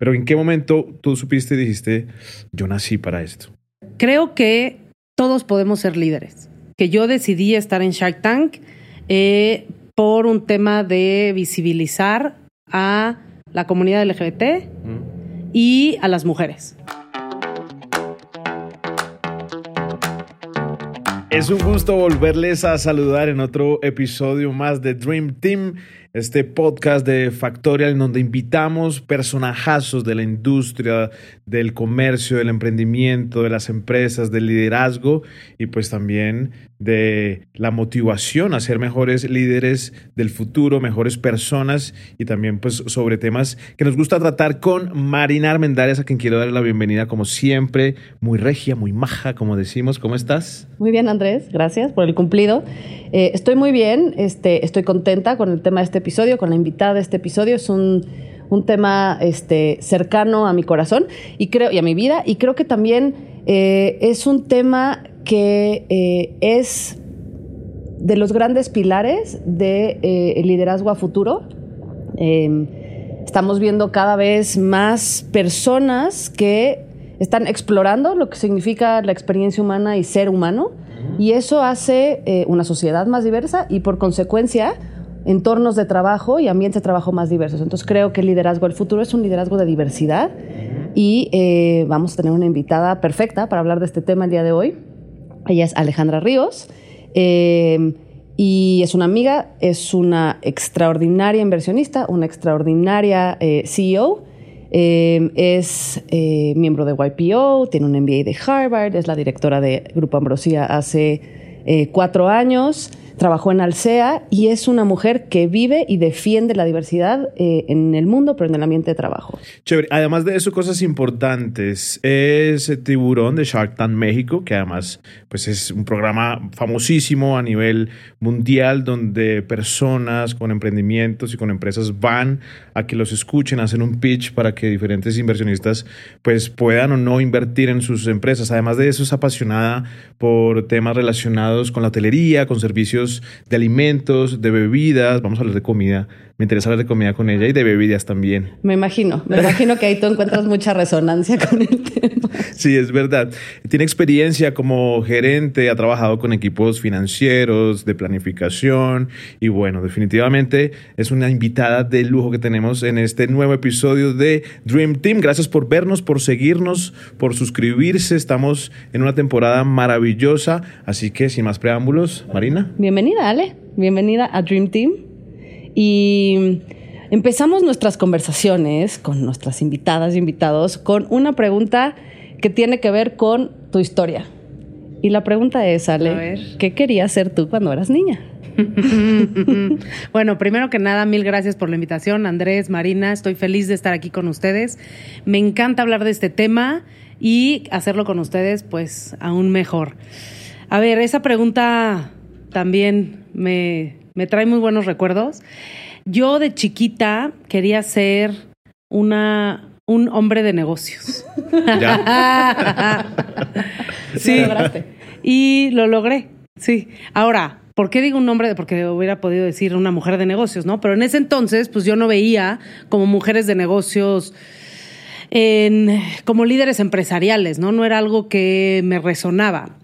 Pero ¿en qué momento tú supiste y dijiste, yo nací para esto? Creo que todos podemos ser líderes. Que yo decidí estar en Shark Tank eh, por un tema de visibilizar a la comunidad LGBT y a las mujeres. Es un gusto volverles a saludar en otro episodio más de Dream Team este podcast de Factorial en donde invitamos personajazos de la industria, del comercio, del emprendimiento, de las empresas, del liderazgo y pues también de la motivación a ser mejores líderes del futuro, mejores personas y también pues sobre temas que nos gusta tratar con Marina Armendáriz, a quien quiero dar la bienvenida como siempre, muy regia, muy maja, como decimos. ¿Cómo estás? Muy bien, Andrés, gracias por el cumplido. Eh, estoy muy bien, este, estoy contenta con el tema de este episodio, con la invitada de este episodio. Es un, tema este, cercano a mi corazón y, creo, y a mi vida y creo que también eh, es un tema que eh, es de los grandes pilares del de, liderazgo a futuro. Em, estamos viendo cada vez más personas que están explorando lo que significa la experiencia humana y ser humano y eso hace eh, una sociedad más diversa y por consecuencia entornos de trabajo y ambientes de trabajo más diversos. Entonces creo que el liderazgo del futuro es un liderazgo de diversidad y eh, vamos a tener una invitada perfecta para hablar de este tema el día de hoy. Ella es Alejandra Ríos eh, y es una amiga, es una extraordinaria inversionista, una extraordinaria CEO Em, es eh, miembro de YPO, tiene un MBA de Harvard, es la directora de Grupo Ambrosía hace eh, cuatro años trabajó en Alsea y es una mujer que vive y defiende la diversidad eh, en el mundo, pero en el ambiente de trabajo. Chévere. Además de eso, cosas importantes. Es Tiburón de Shark Tank México, que además pues es un programa famosísimo a nivel mundial donde personas con emprendimientos y con empresas van a que los escuchen, hacen un pitch para que diferentes inversionistas pues puedan o no invertir en sus empresas. Además de eso, es apasionada por temas relacionados con la hotelería, con servicios de alimentos, de bebidas, vamos a hablar de comida. Me interesa hablar de comida con ella y de bebidas también. Me imagino, me imagino que ahí tú encuentras mucha resonancia con el tema. Sí, es verdad. Tiene experiencia como gerente, ha trabajado con equipos financieros, de planificación y bueno, definitivamente es una invitada de lujo que tenemos en este nuevo episodio de Dream Team. Gracias por vernos, por seguirnos, por suscribirse. Estamos en una temporada maravillosa, así que sin más preámbulos, Marina. Bienvenida, Ale. Bienvenida a Dream Team. Y empezamos nuestras conversaciones con nuestras invitadas y invitados con una pregunta que tiene que ver con tu historia. Y la pregunta es, Ale, ¿qué querías ser tú cuando eras niña? bueno, primero que nada, mil gracias por la invitación, Andrés, Marina. Estoy feliz de estar aquí con ustedes. Me encanta hablar de este tema y hacerlo con ustedes, pues, aún mejor. A ver, esa pregunta también me, me trae muy buenos recuerdos. Yo de chiquita quería ser una un hombre de negocios. sí. Lo lograste. Y lo logré, sí. Ahora, ¿por qué digo un hombre? Porque hubiera podido decir una mujer de negocios, ¿no? Pero en ese entonces, pues yo no veía como mujeres de negocios en, como líderes empresariales, ¿no? No era algo que me resonaba.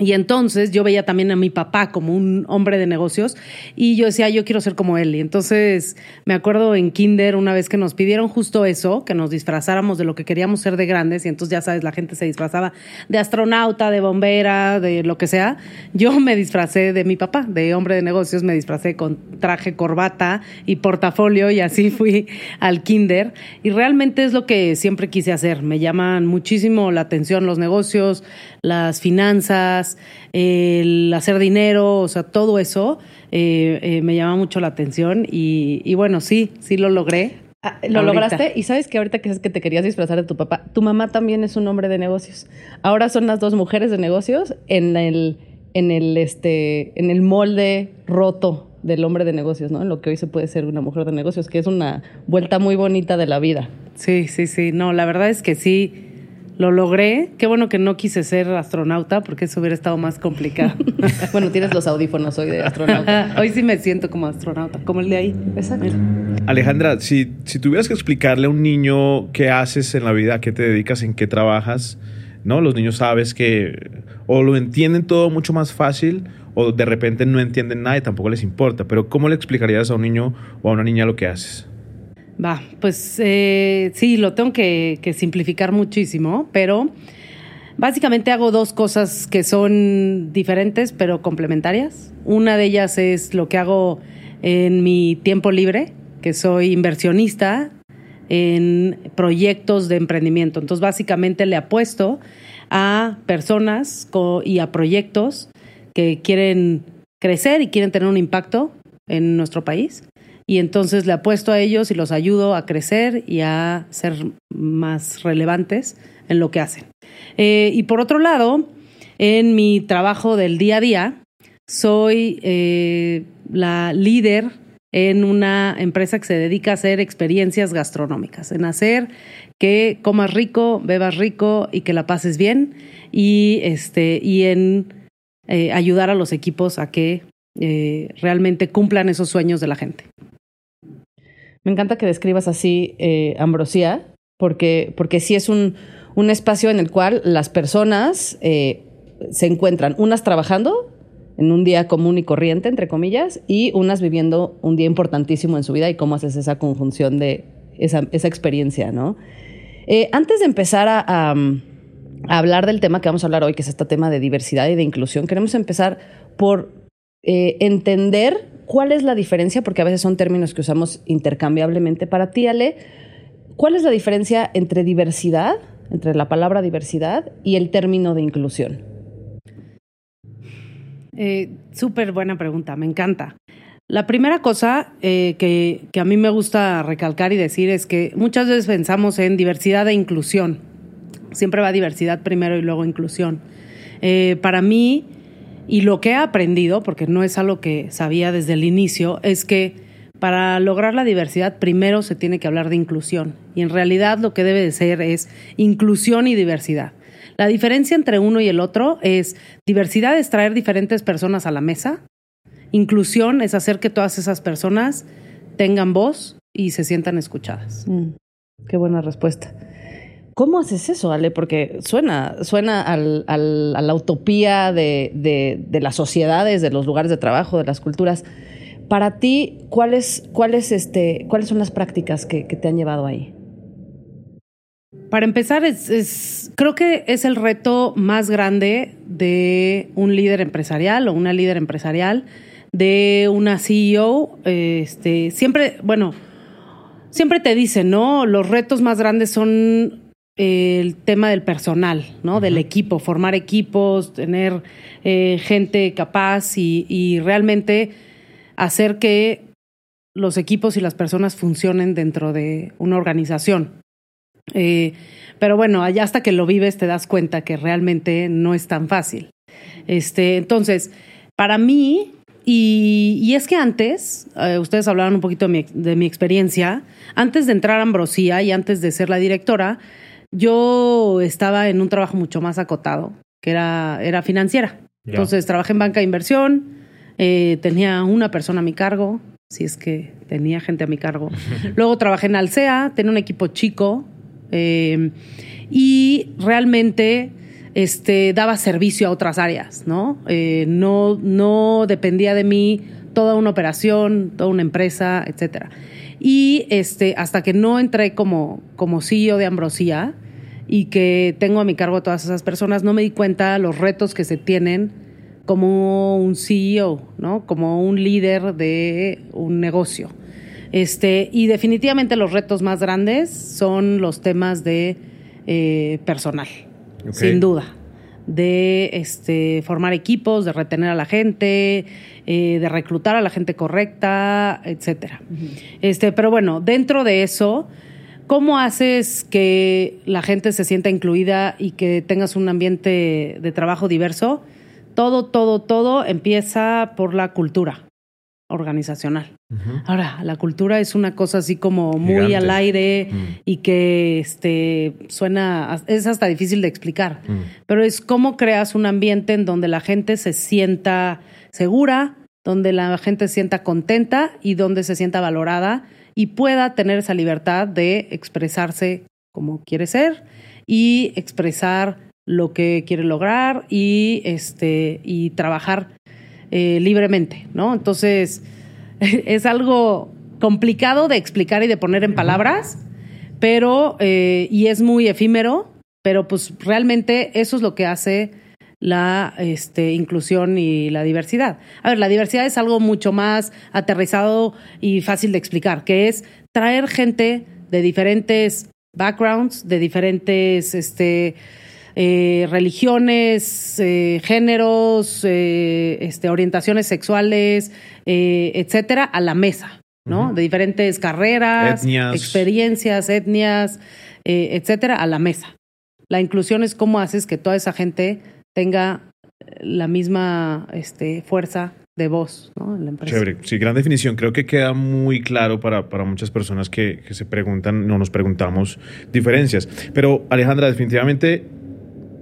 Y entonces yo veía también a mi papá como un hombre de negocios y yo decía, yo quiero ser como él. Y entonces me acuerdo en Kinder una vez que nos pidieron justo eso, que nos disfrazáramos de lo que queríamos ser de grandes y entonces ya sabes, la gente se disfrazaba de astronauta, de bombera, de lo que sea. Yo me disfracé de mi papá, de hombre de negocios, me disfracé con traje, corbata y portafolio y así fui al Kinder. Y realmente es lo que siempre quise hacer. Me llaman muchísimo la atención los negocios, las finanzas, el hacer dinero, o sea, todo eso eh, eh, me llama mucho la atención y, bueno, sí, sí lo logré. Ah, lo lograste y sabes que ahorita que es que te querías disfrazar de tu papá, tu mamá también es un hombre de negocios. Ahora son las dos mujeres de negocios en el, en el, este, en el molde roto del hombre de negocios, ¿no? En lo que hoy se puede ser una mujer de negocios, que es una vuelta muy bonita de la vida. Sí, sí, sí. No, la verdad es que sí Lo logré. Qué bueno que no quise ser astronauta porque eso hubiera estado más complicado. bueno, tienes los audífonos hoy de astronauta. hoy sí me siento como astronauta, como el de ahí. Exacto. Alejandra, si, si tuvieras que explicarle a un niño qué haces en la vida, a qué te dedicas, en qué trabajas, ¿no? Los niños sabes que o lo entienden todo mucho más fácil o de repente no entienden nada y tampoco les importa. Pero ¿cómo le explicarías a un niño o a una niña lo que haces? Va, pues eh, sí, lo tengo que, simplificar muchísimo, pero básicamente hago dos cosas que son diferentes pero complementarias. Una de ellas es lo que hago en mi tiempo libre, que soy inversionista en proyectos de emprendimiento. Entonces, básicamente le apuesto a personas y a proyectos que quieren crecer y quieren tener un impacto en nuestro país y entonces le apuesto a ellos y los ayudo a crecer y a ser más relevantes en lo que hacen. Eh, y por otro lado, en mi trabajo del día a día, soy eh, la líder en una empresa que se dedica a hacer experiencias gastronómicas, en hacer que comas rico, bebas rico y que la pases bien y, este, y en eh, ayudar a los equipos a que realmente cumplan esos sueños de la gente. Me encanta que describas así eh, Ambrosía, porque, porque sí es un, un, espacio en el cual las personas eh, se encuentran, unas trabajando en un día común y corriente, entre comillas, y unas viviendo un día importantísimo en su vida y cómo haces esa conjunción de esa, esa experiencia, ¿no? Eh, antes de empezar a, a, hablar del tema que vamos a hablar hoy, que es este tema de diversidad y de inclusión, queremos empezar por entender ¿Cuál es la diferencia? Porque a veces son términos que usamos intercambiablemente. Para ti, Ale, ¿cuál es la diferencia entre diversidad, entre la palabra diversidad y el término de inclusión? Eh, Súper buena pregunta, me encanta. La primera cosa eh, que, a mí me gusta recalcar y decir es que muchas veces pensamos en diversidad e inclusión. Siempre va diversidad primero y luego inclusión. Eh, para mí, y lo que he aprendido, porque no es algo que sabía desde el inicio, es que para lograr la diversidad primero se tiene que hablar de inclusión. Y en realidad lo que debe de ser es inclusión y diversidad. La diferencia entre uno y el otro es diversidad es traer diferentes personas a la mesa. Inclusión es hacer que todas esas personas tengan voz y se sientan escuchadas. Mm, qué buena respuesta. ¿Cómo haces eso, Ale? Porque suena, suena a la utopía de, las sociedades, de los lugares de trabajo, de las culturas. Para ti, ¿cuáles, cuáles, este, ¿cuáles son las prácticas que, te han llevado ahí? Para empezar, es, creo que es el reto más grande de un líder empresarial o una líder empresarial, de una CEO. Este, siempre, bueno, siempre te dicen, ¿no? Los retos más grandes son el tema del personal, ¿no? Del equipo, formar equipos, tener eh, gente capaz y, realmente hacer que los equipos y las personas funcionen dentro de una organización. Eh, pero bueno, allá hasta que lo vives te das cuenta que realmente no es tan fácil. Este, entonces, para mí, y, es que antes, eh, ustedes hablaban un poquito de mi, de mi experiencia, antes de entrar a Ambrosía y antes de ser la directora, yo estaba en un trabajo mucho más acotado, que era, era financiera. Entonces trabajé en banca de inversión, eh, tenía una persona a mi cargo, si es que tenía gente a mi cargo. Luego trabajé en Alsea, tenía un equipo chico eh, y realmente este, daba servicio a otras áreas, ¿no? Eh, no, no dependía de mí toda una operación, toda una empresa, etcétera. Y este, hasta que no entré como, como CEO de Ambrosía y que tengo a mi cargo a todas esas personas, no me di cuenta los retos que se tienen como un CEO, ¿no? Como un líder de un negocio. Este, y definitivamente los retos más grandes son los temas de eh, personal, sin duda de este, formar equipos, de retener a la gente, eh, de reclutar a la gente correcta, etcétera. este, pero bueno, dentro de eso, ¿cómo haces que la gente se sienta incluida y que tengas un ambiente de trabajo diverso? Todo, todo, todo empieza por la cultura. Organizacional. Ahora, la cultura es una cosa así como muy Gigante. al aire Mm. y que este suena, es hasta difícil de explicar. Mm. Pero es cómo creas un ambiente en donde la gente se sienta segura, donde la gente se sienta contenta y donde se sienta valorada y pueda tener esa libertad de expresarse como quiere ser y expresar lo que quiere lograr y este y trabajar eh, libremente, ¿no? Entonces es algo complicado de explicar y de poner en palabras, pero eh, y es muy efímero, pero pues realmente eso es lo que hace la este, inclusión y la diversidad. A ver, la diversidad es algo mucho más aterrizado y fácil de explicar, que es traer gente de diferentes backgrounds, de diferentes este, eh, religiones, eh, géneros, eh, este, orientaciones sexuales, etcétera, a la mesa, ¿no? De diferentes carreras, Etnias. experiencias, etnias, etcétera, a la mesa. La inclusión es cómo haces que toda esa gente tenga la misma este, fuerza de voz ¿no? en la empresa. Chévere, sí, gran definición. Creo que queda muy claro para, para muchas personas que, que se preguntan, no nos preguntamos diferencias. Pero Alejandra, definitivamente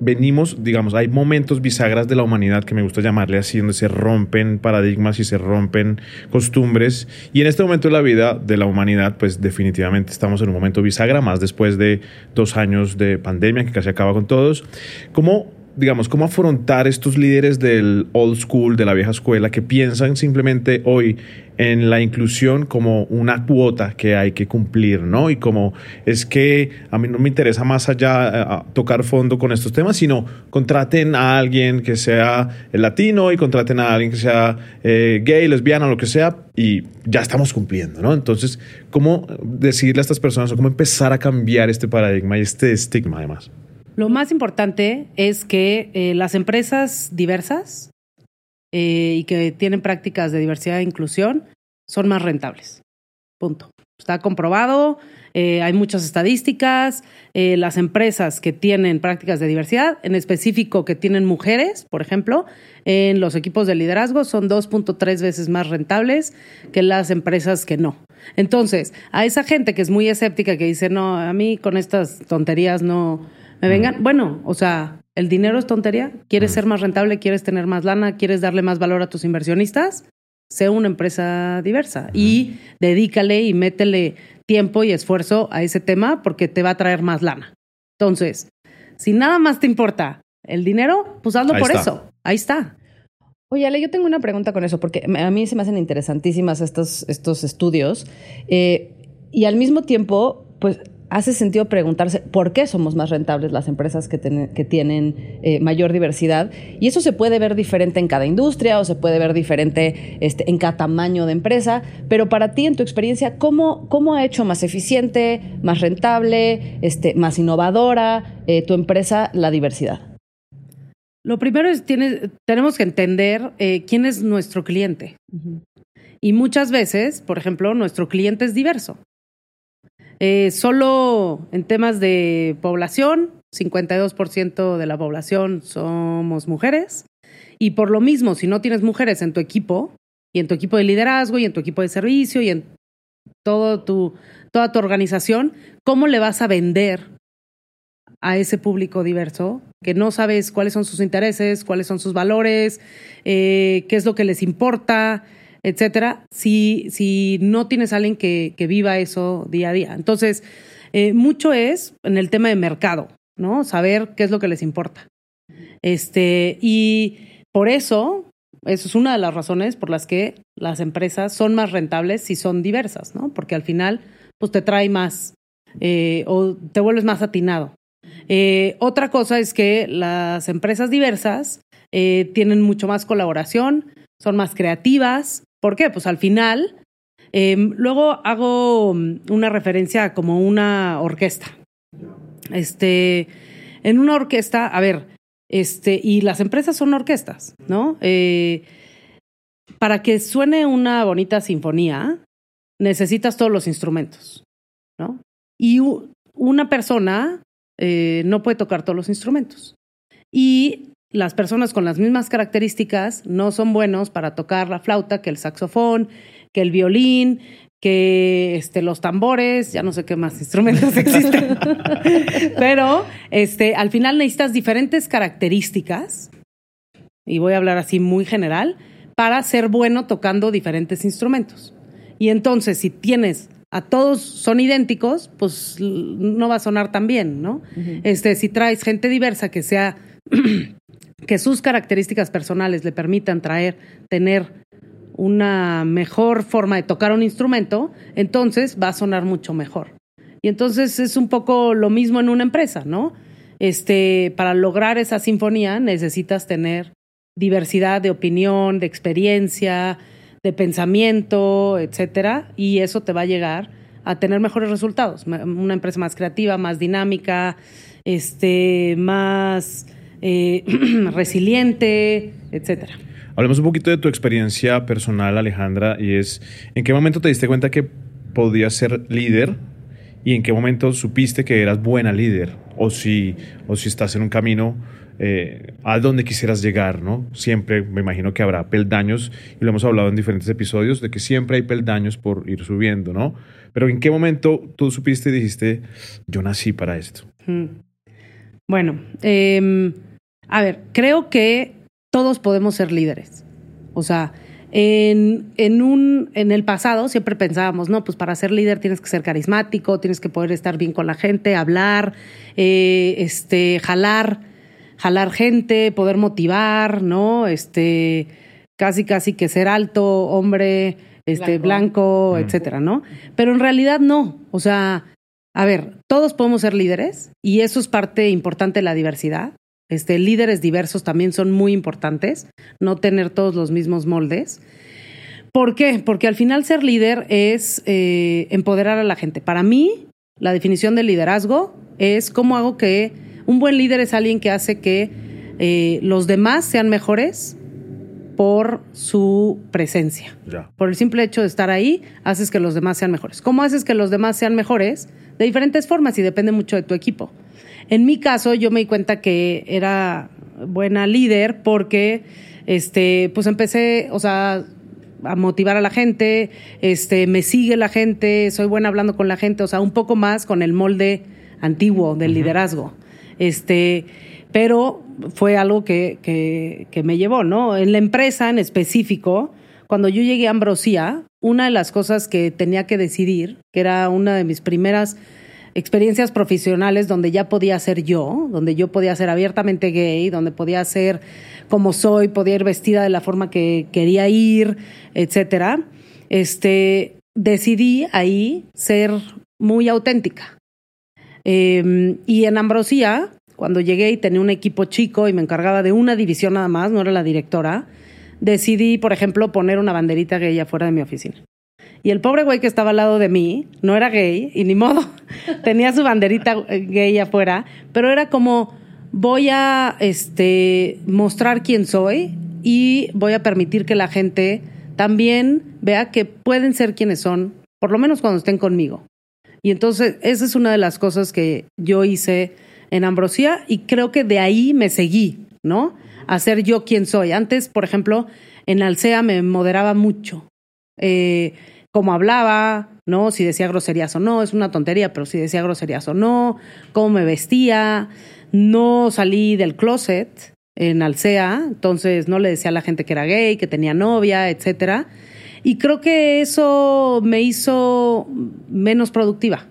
venimos, digamos, hay momentos bisagras de la humanidad que me gusta llamarle así, donde se rompen paradigmas y se rompen costumbres. Y en este momento de la vida de la humanidad, pues definitivamente estamos en un momento bisagra, más después de dos años de pandemia que casi acaba con todos. ¿Cómo digamos, cómo afrontar estos líderes del old school, de la vieja escuela, que piensan simplemente hoy en la inclusión como una cuota que hay que cumplir, ¿no? Y como es que a mí no me interesa más allá eh, tocar fondo con estos temas, sino contraten a alguien que sea latino y contraten a alguien que sea eh, gay, lesbiana, lo que sea, y ya estamos cumpliendo, ¿no? Entonces, ¿cómo decirle a estas personas o cómo empezar a cambiar este paradigma y este estigma además? Lo más importante es que eh, las empresas diversas eh, y que tienen prácticas de diversidad e inclusión son más rentables. Punto. Está comprobado, eh, hay muchas estadísticas. las empresas que tienen prácticas de diversidad, en específico que tienen mujeres, por ejemplo, en los equipos de liderazgo son 2.3 veces más rentables que las empresas que no. Entonces, a esa gente que es muy escéptica, que dice, no, a mí con estas tonterías no me vengan. Bueno, o sea, el dinero es tontería. ¿Quieres ser más rentable? ¿Quieres tener más lana? ¿Quieres darle más valor a tus inversionistas? Sé una empresa diversa y dedícale y métele tiempo y esfuerzo a ese tema porque te va a traer más lana. Entonces, si nada más te importa el dinero, pues hazlo Ahí por está. eso. Ahí está. Oye, Ale, yo tengo una pregunta con eso, porque a mí se me hacen interesantísimas estos, estos estudios. eh, y al mismo tiempo, pues hace sentido preguntarse por qué somos más rentables las empresas que, ten- que tienen eh, mayor diversidad. Y eso se puede ver diferente en cada industria o se puede ver diferente este, en cada tamaño de empresa. Pero para ti, en tu experiencia, ¿cómo, cómo ha hecho más eficiente, más rentable, este, más innovadora eh, tu empresa la diversidad? Lo primero es, tiene, tenemos que entender eh, quién es nuestro cliente. Y muchas veces, por ejemplo, nuestro cliente es diverso. Eh, solo en temas de población, 52% de la población somos mujeres. Y por lo mismo, si no tienes mujeres en tu equipo, y en tu equipo de liderazgo, y en tu equipo de servicio, y en todo tu, toda tu organización, ¿cómo le vas a vender a ese público diverso que no sabes cuáles son sus intereses, cuáles son sus valores, eh, qué es lo que les importa, etcétera, si, si no tienes a alguien que, que viva eso día a día. Entonces, eh, mucho es en el tema de mercado, ¿no? Saber qué es lo que les importa. Este, y por eso, eso es una de las razones por las que las empresas son más rentables si son diversas, ¿no? Porque al final, pues te trae más eh, o te vuelves más atinado. Eh, otra cosa es que las empresas diversas tienen mucho más colaboración, son más creativas. ¿Por qué? Pues al final, eh, luego hago mm, una referencia como una orquesta. Este, en una orquesta, a ver, este, y las empresas son orquestas, ¿no? Eh, para que suene una bonita sinfonía, necesitas todos los instrumentos, ¿no? Y una persona eh, no puede tocar todos los instrumentos. Y las personas con las mismas características no son buenos para tocar la flauta que el saxofón, que el violín, que este, los tambores, ya no sé qué más instrumentos existen. Pero este, al final necesitas diferentes características, y voy a hablar así muy general, para ser bueno tocando diferentes instrumentos. Y entonces, si tienes a todos son idénticos, pues no va a sonar tan bien, ¿no? Este, si traes gente diversa que sea que sus características personales le permitan traer, tener una mejor forma de tocar un instrumento, entonces va a sonar mucho mejor. Y entonces es un poco lo mismo en una empresa, ¿no? Este, para lograr esa sinfonía necesitas tener diversidad de opinión, de experiencia, de pensamiento, etcétera, y eso te va a llegar a tener mejores resultados. Una empresa más creativa, más dinámica, este, más eh, resiliente, etcétera. Hablemos un poquito de tu experiencia personal, Alejandra, y es ¿en qué momento te diste cuenta que podías ser líder y en qué momento supiste que eras buena líder o si, o si estás en un camino eh, a donde quisieras llegar, ¿no? Siempre me imagino que habrá peldaños y lo hemos hablado en diferentes episodios de que siempre hay peldaños por ir subiendo, ¿no? Pero ¿en qué momento tú supiste y dijiste, yo nací para esto? Bueno, eh, a ver, creo que todos podemos ser líderes. O sea, en, en, un, en el pasado siempre pensábamos, no, pues para ser líder tienes que ser carismático, tienes que poder estar bien con la gente, hablar, eh, este, jalar, jalar gente, poder motivar, ¿no? Este, casi, casi que ser alto, hombre, este, blanco, blanco etcétera, ¿no? Pero en realidad no. O sea, a ver, todos podemos ser líderes y eso es parte importante de la diversidad. Este, líderes diversos también son muy importantes, no tener todos los mismos moldes. ¿Por qué? Porque al final ser líder es eh, empoderar a la gente. Para mí, la definición de liderazgo es cómo hago que un buen líder es alguien que hace que eh, los demás sean mejores por su presencia. Por el simple hecho de estar ahí, haces que los demás sean mejores. ¿Cómo haces que los demás sean mejores? de diferentes formas y depende mucho de tu equipo. En mi caso, yo me di cuenta que era buena líder porque este, pues empecé, o sea, a motivar a la gente, este, me sigue la gente, soy buena hablando con la gente, o sea, un poco más con el molde antiguo del liderazgo. Este, pero fue algo que, que, que, me llevó, ¿no? En la empresa en específico, cuando yo llegué a Ambrosía, una de las cosas que tenía que decidir, que era una de mis primeras experiencias profesionales donde ya podía ser yo, donde yo podía ser abiertamente gay, donde podía ser como soy, podía ir vestida de la forma que quería ir, etcétera. Este, decidí ahí ser muy auténtica. Em, y en Ambrosía, cuando llegué y tenía un equipo chico y me encargaba de una división nada más, no era la directora, decidí, por ejemplo, poner una banderita gay afuera de mi oficina. Y el pobre güey que estaba al lado de mí no era gay y ni modo, tenía su banderita gay afuera, pero era como voy a este mostrar quién soy y voy a permitir que la gente también vea que pueden ser quienes son, por lo menos cuando estén conmigo. Y entonces esa es una de las cosas que yo hice en Ambrosía y creo que de ahí me seguí, ¿no? A ser yo quien soy. Antes, por ejemplo, en Alsea me moderaba mucho. Eh, cómo hablaba, ¿no? Si decía groserías o no, es una tontería, pero si decía groserías o no, cómo me vestía, no salí del closet en Alsea, entonces no le decía a la gente que era gay, que tenía novia, etcétera. Y creo que eso me hizo menos productiva.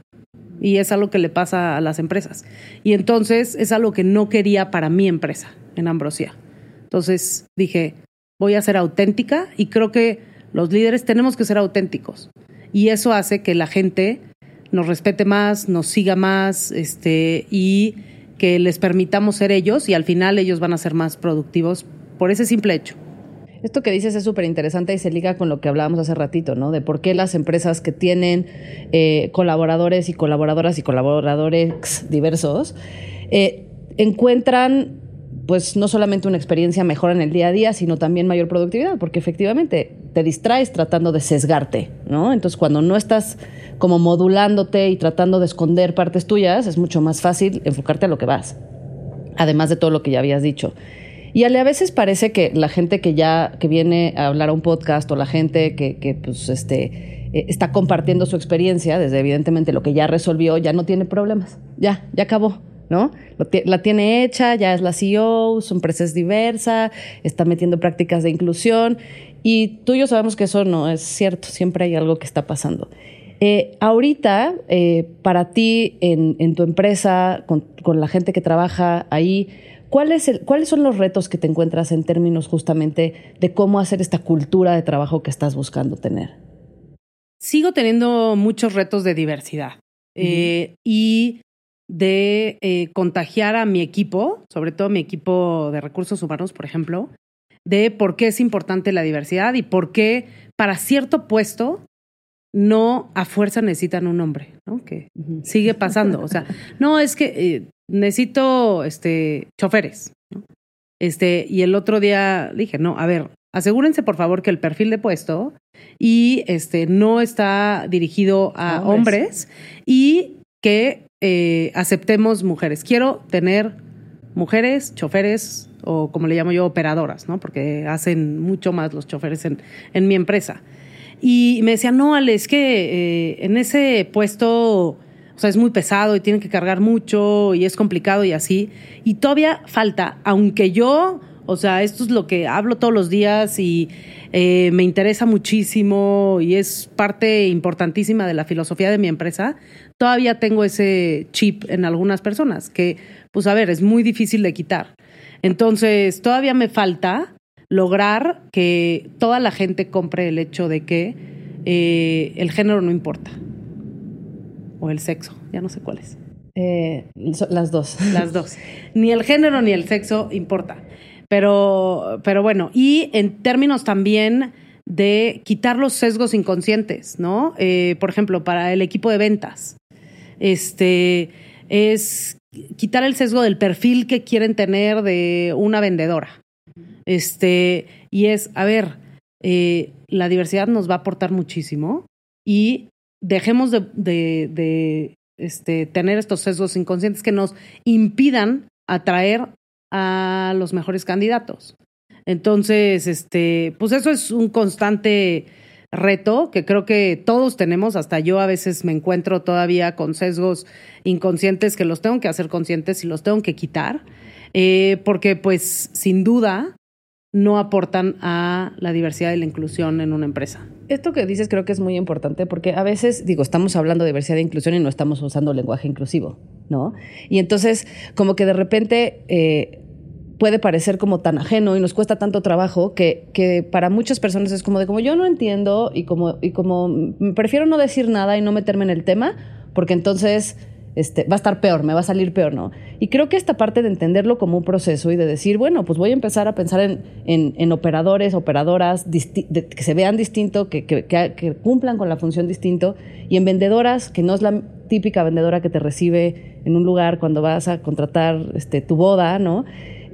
Y es algo que le pasa a las empresas. Y entonces es algo que no quería para mi empresa, en Ambrosia. Entonces dije, voy a ser auténtica y creo que los líderes tenemos que ser auténticos y eso hace que la gente nos respete más, nos siga más, este, y que les permitamos ser ellos y al final ellos van a ser más productivos por ese simple hecho. Esto que dices es súper interesante y se liga con lo que hablábamos hace ratito, ¿no? De por qué las empresas que tienen eh, colaboradores y colaboradoras y colaboradores diversos eh, encuentran pues no solamente una experiencia mejor en el día a día, sino también mayor productividad, porque efectivamente te distraes tratando de sesgarte, ¿no? Entonces cuando no estás como modulándote y tratando de esconder partes tuyas, es mucho más fácil enfocarte a lo que vas, además de todo lo que ya habías dicho. Y a veces parece que la gente que ya que viene a hablar a un podcast o la gente que, que pues, este, eh, está compartiendo su experiencia, desde evidentemente lo que ya resolvió, ya no tiene problemas. Ya, ya acabó. ¿No? La tiene hecha, ya es la CEO, su empresa es diversa, está metiendo prácticas de inclusión y tú y yo sabemos que eso no es cierto, siempre hay algo que está pasando. Eh, ahorita, eh, para ti, en, en tu empresa, con, con, la gente que trabaja ahí, ¿cuál es el, ¿cuáles son los retos que te encuentras en términos justamente de cómo hacer esta cultura de trabajo que estás buscando tener? Sigo teniendo muchos retos de diversidad eh, y de eh, contagiar a mi equipo, sobre todo mi equipo de recursos humanos, por ejemplo, de por qué es importante la diversidad y por qué para cierto puesto no a fuerza necesitan un hombre, ¿no? Que sigue pasando. O sea, no, es que eh, necesito este, choferes. Este, y el otro día dije, no, a ver, asegúrense por favor que el perfil de puesto y este, no está dirigido a hombres, y que eh, aceptemos mujeres. Quiero tener mujeres, choferes o como le llamo yo, operadoras, ¿no? Porque hacen mucho más los choferes en, en mi empresa. Y me decía, no, Ale, es que eh, en ese puesto, o sea, es muy pesado y tienen que cargar mucho y es complicado y así. Y todavía falta, aunque yo, o sea, esto es lo que hablo todos los días y eh, me interesa muchísimo y es parte importantísima de la filosofía de mi empresa, todavía tengo ese chip en algunas personas que, pues a ver, es muy difícil de quitar. Entonces, todavía me falta lograr que toda la gente compre el hecho de que eh, el género no importa. O el sexo, ya no sé cuál es. Eh, las dos. Las dos. Ni el género ni el sexo importa. Pero, pero bueno, y en términos también de quitar los sesgos inconscientes, ¿no? Eh, por ejemplo, para el equipo de ventas, este es quitar el sesgo del perfil que quieren tener de una vendedora. Este, y es, a ver, eh, la diversidad nos va a aportar muchísimo y dejemos de, de, este, tener estos sesgos inconscientes que nos impidan atraer a los mejores candidatos. Entonces, este, pues eso es un constante reto que creo que todos tenemos, hasta yo a veces me encuentro todavía con sesgos inconscientes que los tengo que hacer conscientes y los tengo que quitar, eh, porque pues sin duda no aportan a la diversidad y la inclusión en una empresa. Esto que dices creo que es muy importante porque a veces, digo, estamos hablando de diversidad e inclusión y no estamos usando lenguaje inclusivo, ¿no? Y entonces, como que de repente eh, puede parecer como tan ajeno y nos cuesta tanto trabajo que, que, para muchas personas es como de como yo no entiendo y como, y como prefiero no decir nada y no meterme en el tema porque entonces este, va a estar peor, me va a salir peor, ¿no? Y creo que esta parte de entenderlo como un proceso y de decir, bueno, pues voy a empezar a pensar en, en, operadores, operadoras que se vean distinto, que, que, que, cumplan con la función distinto, y en vendedoras, que no es la típica vendedora que te recibe en un lugar cuando vas a contratar este, tu boda, ¿no?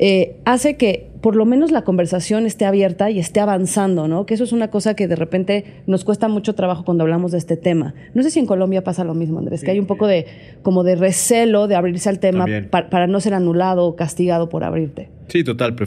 Eh, hace que por lo menos la conversación esté abierta y esté avanzando, ¿no? Que eso es una cosa que de repente nos cuesta mucho trabajo cuando hablamos de este tema. No sé si en Colombia pasa lo mismo, Andrés, que hay un poco de como de recelo de abrirse al tema para no ser anulado o castigado por abrirte. Sí, total.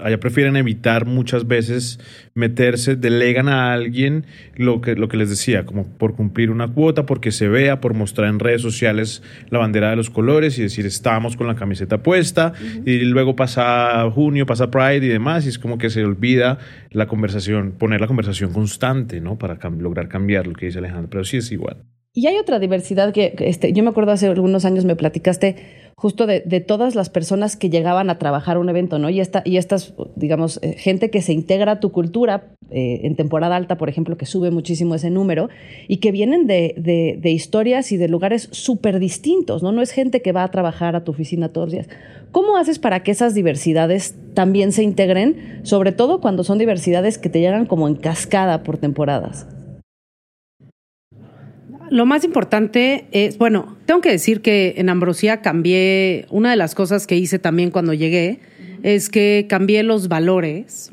allá prefieren evitar muchas veces meterse, delegan a alguien lo que, lo que les decía, como por cumplir una cuota, porque se vea, por mostrar en redes sociales la bandera de los colores y decir estamos con la camiseta puesta, y luego pasa junio, pasa Pride y demás, y es como que se olvida la conversación, poner la conversación constante, ¿no? Para lograr cambiar lo que dice Alejandro, pero sí es igual. Y hay otra diversidad que, este, yo me acuerdo hace algunos años me platicaste justo de, todas las personas que llegaban a trabajar un evento, ¿no? Y, esta, y estas, digamos, eh, gente que se integra a tu cultura eh, en temporada alta, por ejemplo, que sube muchísimo ese número, y que vienen de, de historias y de lugares súper distintos, ¿no? No es gente que va a trabajar a tu oficina todos los días. ¿Cómo haces para que esas diversidades también se integren, sobre todo cuando son diversidades que te llegan como en cascada por temporadas? Lo más importante es, bueno, tengo que decir que en Ambrosía cambié, una de las cosas que hice también cuando llegué es que cambié los valores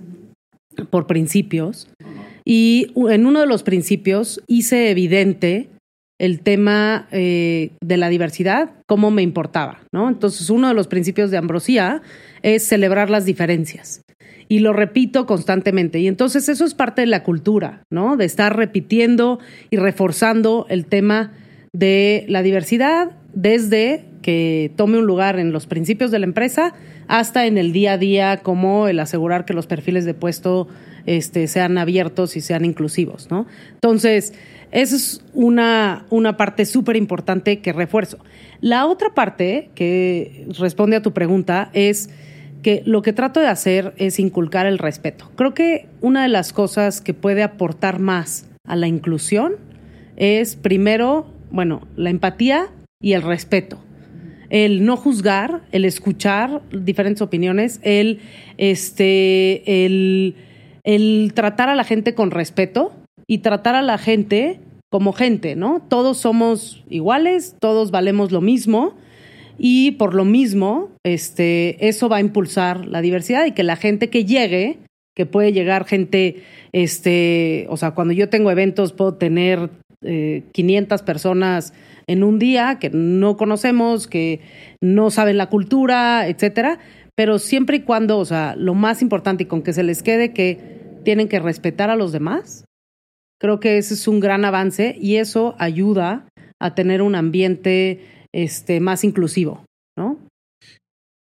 por principios y en uno de los principios hice evidente el tema eh, de la diversidad, cómo me importaba, ¿no? Entonces, uno de los principios de Ambrosía es celebrar las diferencias. Y lo repito constantemente. Y entonces eso es parte de la cultura, ¿no? De estar repitiendo y reforzando el tema de la diversidad desde que tome un lugar en los principios de la empresa hasta en el día a día, como el asegurar que los perfiles de puesto este, sean abiertos y sean inclusivos, ¿no? Entonces, esa es una, una parte súper importante que refuerzo. La otra parte que responde a tu pregunta es lo que trato de hacer es inculcar el respeto. Creo que una de las cosas que puede aportar más a la inclusión es primero, bueno, la empatía y el respeto. El no juzgar, el escuchar diferentes opiniones, el, este, el el tratar a la gente con respeto y tratar a la gente como gente, ¿no? Todos somos iguales, todos valemos lo mismo y por lo mismo, este, eso va a impulsar la diversidad y que la gente que llegue, que puede llegar gente, este, o sea, cuando yo tengo eventos puedo tener 500 eh, personas en un día que no conocemos, que no saben la cultura, etcétera, pero siempre y cuando, o sea, lo más importante y con que se les quede que tienen que respetar a los demás. Creo que ese es un gran avance y eso ayuda a tener un ambiente este, más inclusivo, ¿no?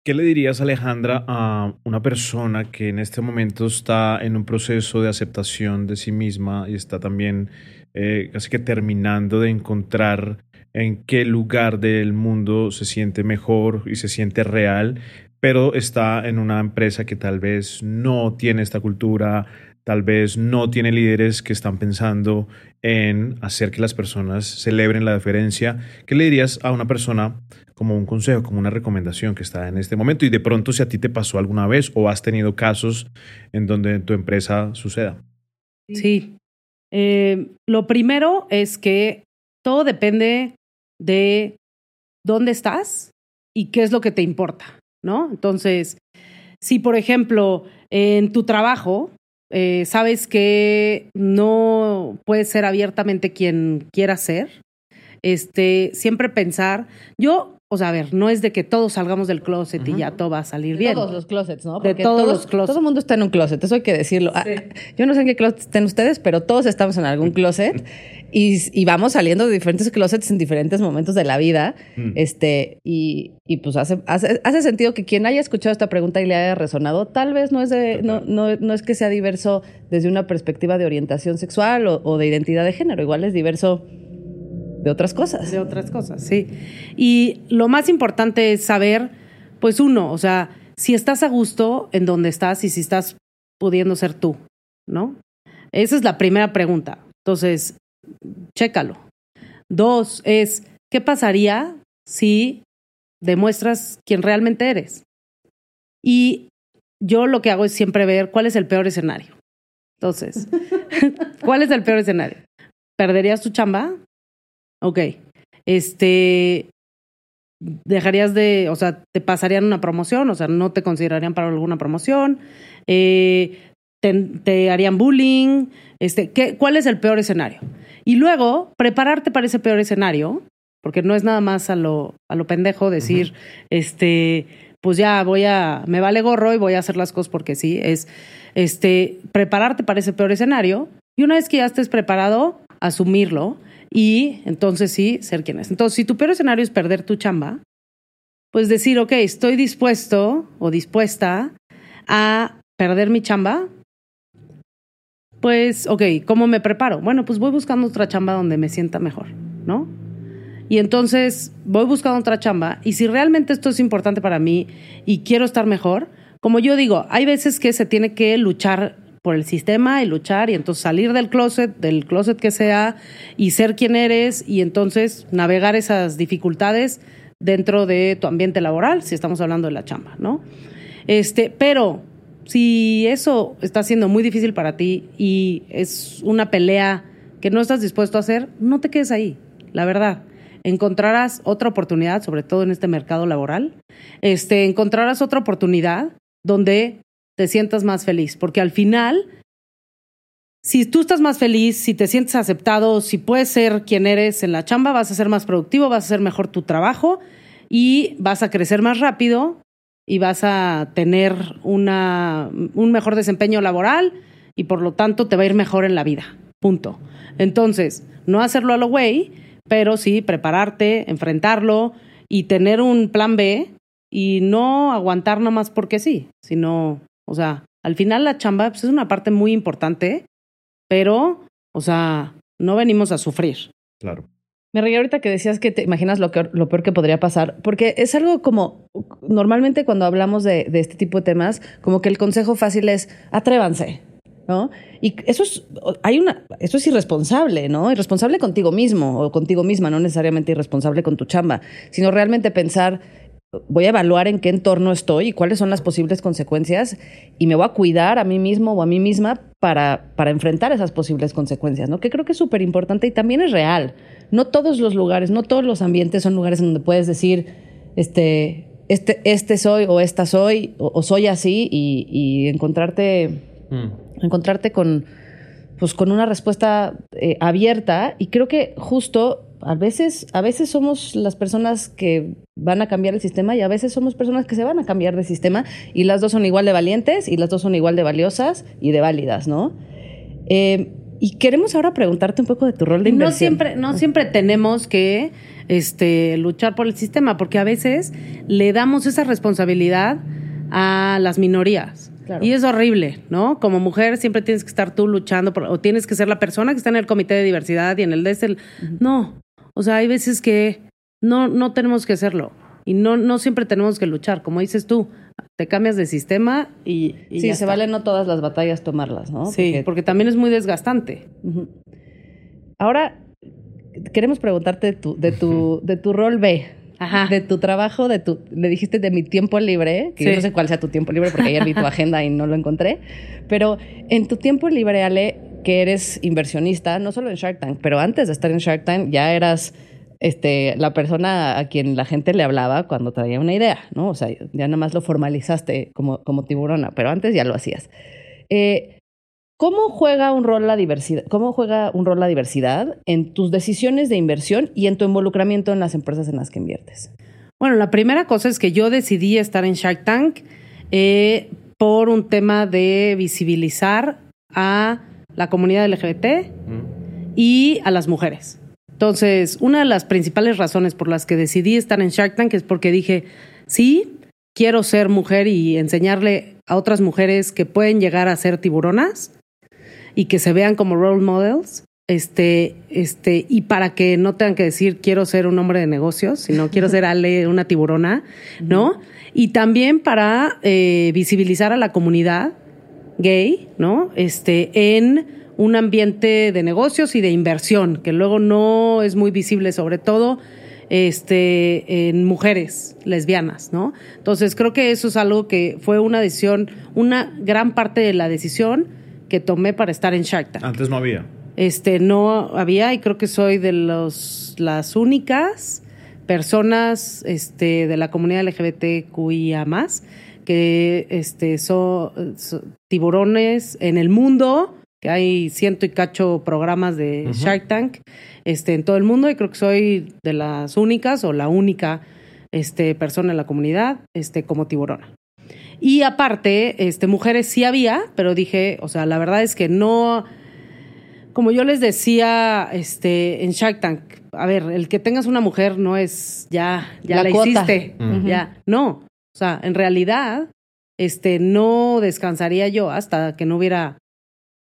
¿Qué le dirías, Alejandra, a una persona que en este momento está en un proceso de aceptación de sí misma y está también eh, casi que terminando de encontrar en qué lugar del mundo se siente mejor y se siente real, pero está en una empresa que tal vez no tiene esta cultura, tal vez no tiene líderes que están pensando en hacer que las personas celebren la diferencia. ¿Qué le dirías a una persona como un consejo, como una recomendación que está en este momento? Y de pronto si a ti te pasó alguna vez o has tenido casos en donde tu empresa suceda. Sí. Eh, lo primero es que todo depende de dónde estás y qué es lo que te importa, ¿no? Entonces, si por ejemplo en tu trabajo eh, sabes que no puedes ser abiertamente quien quieras ser. Este, siempre pensar, yo, o sea, a ver, no es de que todos salgamos del closet y ya todo va a salir bien. De todos los closets, ¿no? de todos, los closets. Todo el mundo está en un closet, eso hay que decirlo. Ah, yo no sé en qué closet estén ustedes, pero todos estamos en algún closet y, vamos saliendo de diferentes closets en diferentes momentos de la vida. Mm. Este, y, y pues hace, hace, hace, sentido que quien haya escuchado esta pregunta y le haya resonado, tal vez no es, de, no, no, no es que sea diverso desde una perspectiva de orientación sexual o, o de identidad de género, igual es diverso de otras cosas. De otras cosas, sí. Y lo más importante es saber, pues uno, o sea, si estás a gusto en donde estás y si estás pudiendo ser tú, ¿no? Esa es la primera pregunta. Entonces, chécalo. Dos es, ¿qué pasaría si demuestras quién realmente eres? Y yo lo que hago es siempre ver cuál es el peor escenario. Entonces, ¿cuál es el peor escenario? ¿Perderías tu chamba? Ok. Este, dejarías de, o sea, te pasarían una promoción, o sea, no te considerarían para alguna promoción, eh, te, harían bullying, este, ¿qué, ¿cuál es el peor escenario? Y luego, prepararte para ese peor escenario, porque no es nada más a lo, a lo pendejo decir, este, pues ya voy a, me vale gorro y voy a hacer las cosas porque sí, es, este, prepararte para ese peor escenario. Y una vez que ya estés preparado, asumirlo y entonces sí, ser quien es. Entonces, si tu peor escenario es perder tu chamba, pues decir, ok, estoy dispuesto o dispuesta a perder mi chamba. Pues, ok, ¿cómo me preparo? Bueno, pues voy buscando otra chamba donde me sienta mejor, ¿no? Y entonces voy buscando otra chamba y si realmente esto es importante para mí y quiero estar mejor, como yo digo, hay veces que se tiene que luchar por el sistema y luchar y entonces salir del closet, del closet que sea y ser quien eres y entonces navegar esas dificultades dentro de tu ambiente laboral, si estamos hablando de la chamba, ¿no? Este, pero si eso está siendo muy difícil para ti y es una pelea que no estás dispuesto a hacer, no te quedes ahí, la verdad. Encontrarás otra oportunidad, sobre todo en este mercado laboral. Este, encontrarás otra oportunidad donde te sientas más feliz, porque al final, si tú estás más feliz, si te sientes aceptado, si puedes ser quien eres en la chamba, vas a ser más productivo, vas a hacer mejor tu trabajo y vas a crecer más rápido y vas a tener una, un mejor desempeño laboral y por lo tanto te va a ir mejor en la vida. Punto. Entonces, no hacerlo a lo güey, pero sí prepararte, enfrentarlo y tener un plan B y no aguantar nomás porque sí, sino, o sea, al final la chamba pues, es una parte muy importante pero, o sea, no venimos a sufrir. Claro. Me reí ahorita que decías que te imaginas lo, que, lo peor que podría pasar, porque es algo como, normalmente cuando hablamos de, de este tipo de temas, como que el consejo fácil es, atrévanse, ¿no? Y eso es, hay una, eso es irresponsable, ¿no? Irresponsable contigo mismo o contigo misma, no necesariamente irresponsable con tu chamba, sino realmente pensar, voy a evaluar en qué entorno estoy y cuáles son las posibles consecuencias y me voy a cuidar a mí mismo o a mí misma para, para enfrentar esas posibles consecuencias, ¿no? Que creo que es súper importante y también es real. No todos los lugares, no todos los ambientes son lugares en donde puedes decir, este, este, este soy o esta soy o, soy así y, encontrarte, mm. encontrarte con, pues, con una respuesta eh, abierta y creo que justo a veces, a veces somos las personas que van a cambiar el sistema y a veces somos personas que se van a cambiar de sistema y las dos son igual de valientes y las dos son igual de valiosas y de válidas, ¿no? Eh, y queremos ahora preguntarte un poco de tu rol de inversión. No siempre, no siempre tenemos que este, luchar por el sistema, porque a veces le damos esa responsabilidad a las minorías. Y es horrible, ¿no? Como mujer siempre tienes que estar tú luchando o tienes que ser la persona que está en el comité de diversidad y en el de ese. No, o sea, hay veces que no, no tenemos que hacerlo y no, no siempre tenemos que luchar. Como dices tú, te cambias de sistema y. sí, se vale no todas las batallas tomarlas, ¿no? Sí, porque, también es muy desgastante. Ahora, queremos preguntarte de tu, de tu, de tu rol B. Ajá. De tu trabajo, de tu, le dijiste de mi tiempo libre, que yo no sé cuál sea tu tiempo libre porque ayer vi tu agenda y no lo encontré, pero en tu tiempo libre, Ale, que eres inversionista, no solo en Shark Tank, pero antes de estar en Shark Tank ya eras este, la persona a quien la gente le hablaba cuando traía una idea, ¿no? O sea, ya nada más lo formalizaste como, como tiburona, pero antes ya lo hacías. Eh, ¿Cómo juega un rol la diversidad? ¿Cómo juega un rol la diversidad en tus decisiones de inversión y en tu involucramiento en las empresas en las que inviertes? Bueno, la primera cosa es que yo decidí estar en Shark Tank eh, por un tema de visibilizar a la comunidad LGBT y a las mujeres. Entonces, una de las principales razones por las que decidí estar en Shark Tank es porque dije, sí, quiero ser mujer y enseñarle a otras mujeres que pueden llegar a ser tiburonas y que se vean como role models. Este, este, y para que no tengan que decir quiero ser un hombre de negocios, sino quiero ser Ale, una tiburona, ¿no? Y también para eh, visibilizar a la comunidad gay, ¿no? Este, en un ambiente de negocios y de inversión, que luego no es muy visible, sobre todo este, en mujeres lesbianas, ¿no? Entonces creo que eso es algo que fue una decisión, una gran parte de la decisión que tomé para estar en Shark Tank. Antes no había. Este, no había y creo que soy de los, las únicas personas este, de la comunidad LGBTQIA más que este, son, tiburones en el mundo, que hay ciento y cacho programas de Shark Tank este, en todo el mundo y creo que soy de las únicas o la única este, persona en la comunidad este, como tiburona. Y aparte, este, mujeres sí había, pero dije, o sea, la verdad es que no, como yo les decía este, en Shark Tank, a ver, el que tengas una mujer no es ya, ya la, hiciste, ya, no, o sea, en realidad, este, no descansaría yo hasta que no hubiera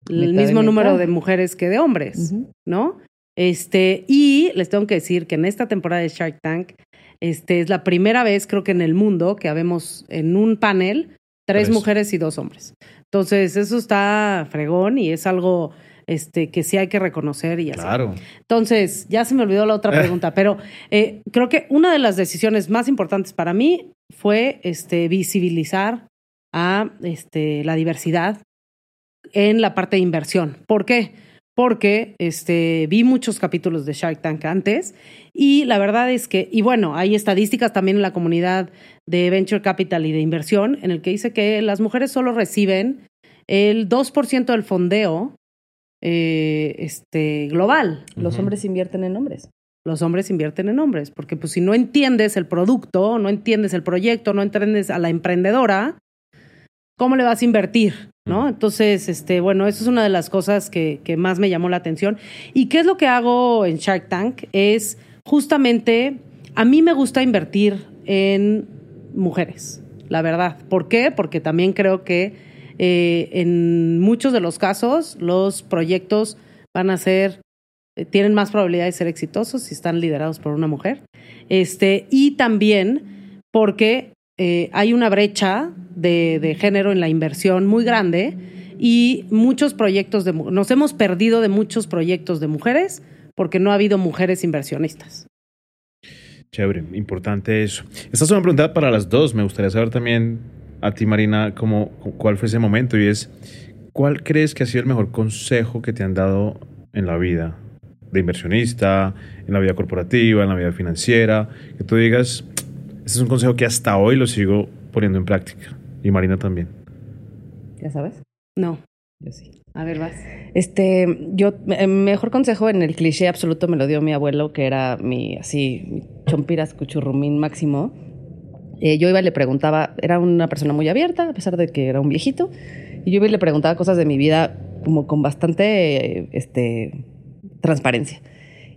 el mismo número de mujeres que de hombres, ¿no? Este, y les tengo que decir que en esta temporada de Shark Tank, este, es la primera vez, creo que en el mundo, que habemos en un panel tres, mujeres y dos hombres. Entonces, eso está fregón y es algo este, que sí hay que reconocer y así. Claro. Entonces, ya se me olvidó la otra pregunta, pero eh, creo que una de las decisiones más importantes para mí fue este, visibilizar a este, la diversidad en la parte de inversión. ¿Por qué? Porque este, vi muchos capítulos de Shark Tank antes y la verdad es que, y bueno, hay estadísticas también en la comunidad de Venture Capital y de inversión en el que dice que las mujeres solo reciben el 2% del fondeo eh, este, global. Los hombres invierten en hombres. Los hombres invierten en hombres, porque pues si no entiendes el producto, no entiendes el proyecto, no entiendes a la emprendedora, ¿cómo le vas a invertir? ¿No? Entonces, este, bueno, eso es una de las cosas que, que más me llamó la atención. ¿Y qué es lo que hago en Shark Tank? Es justamente, a mí me gusta invertir en mujeres, la verdad. ¿Por qué? Porque también creo que eh, en muchos de los casos los proyectos van a ser, tienen más probabilidad de ser exitosos si están liderados por una mujer. Este, y también porque eh, hay una brecha de, de, género en la inversión muy grande y muchos proyectos de nos hemos perdido de muchos proyectos de mujeres porque no ha habido mujeres inversionistas. Chévere, importante eso. Esta es una pregunta para las dos. Me gustaría saber también a ti, Marina, cómo, cuál fue ese momento y es, ¿cuál crees que ha sido el mejor consejo que te han dado en la vida? De inversionista, en la vida corporativa, en la vida financiera, que tú digas, este es un consejo que hasta hoy lo sigo poniendo en práctica. Y Marina también. ¿Ya sabes? No. Yo sí. A ver, vas. Este, yo, el mejor consejo en el cliché absoluto me lo dio mi abuelo, que era mi, así, mi chompiras cuchurrumín máximo. Eh, yo iba y le preguntaba, era una persona muy abierta, a pesar de que era un viejito, y yo iba y le preguntaba cosas de mi vida como con bastante este, transparencia.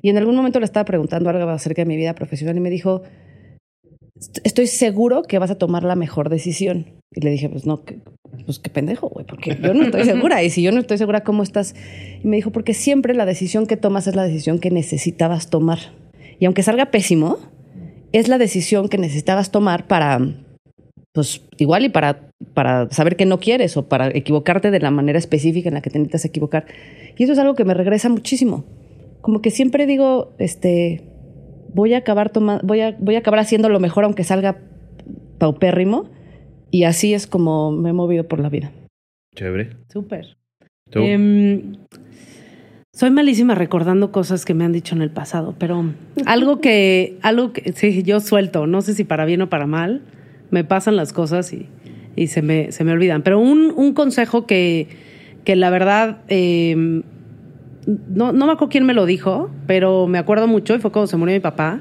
Y en algún momento le estaba preguntando algo acerca de mi vida profesional y me dijo, estoy seguro que vas a tomar la mejor decisión. Y le dije, pues no, pues qué pendejo, güey, porque yo no estoy segura. Y si yo no estoy segura, ¿cómo estás? Y me dijo, porque siempre la decisión que tomas es la decisión que necesitabas tomar. Y aunque salga pésimo, es la decisión que necesitabas tomar para, pues igual y para, para saber que no quieres o para equivocarte de la manera específica en la que te necesitas equivocar. Y eso es algo que me regresa muchísimo. Como que siempre digo, este, voy a acabar tomando, voy a, voy a acabar haciendo lo mejor aunque salga paupérrimo. Y así es como me he movido por la vida. Chévere. Súper. Eh, soy malísima recordando cosas que me han dicho en el pasado, pero algo que, algo que, sí, yo suelto, no sé si para bien o para mal, me pasan las cosas y, y se, me, se me olvidan. Pero un, un consejo que, que la verdad, eh, no, no me acuerdo quién me lo dijo, pero me acuerdo mucho, y fue cuando se murió mi papá,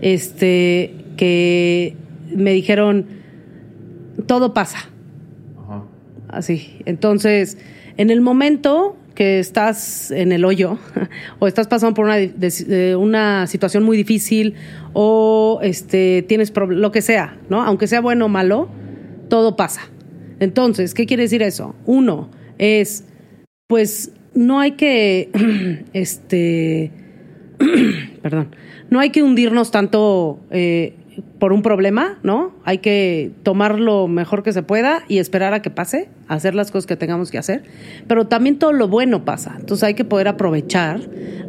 este, que me dijeron, todo pasa. Ajá. Así. Entonces, en el momento que estás en el hoyo o estás pasando por una, situación muy difícil o este, tienes lo que sea, ¿no? Aunque sea bueno o malo, todo pasa. Entonces, ¿qué quiere decir eso? Uno es, pues, no hay que, este, perdón, no hay que hundirnos tanto eh, por un problema, ¿no? Hay que tomar lo mejor que se pueda y esperar a que pase, hacer las cosas que tengamos que hacer. Pero también todo lo bueno pasa. Entonces hay que poder aprovechar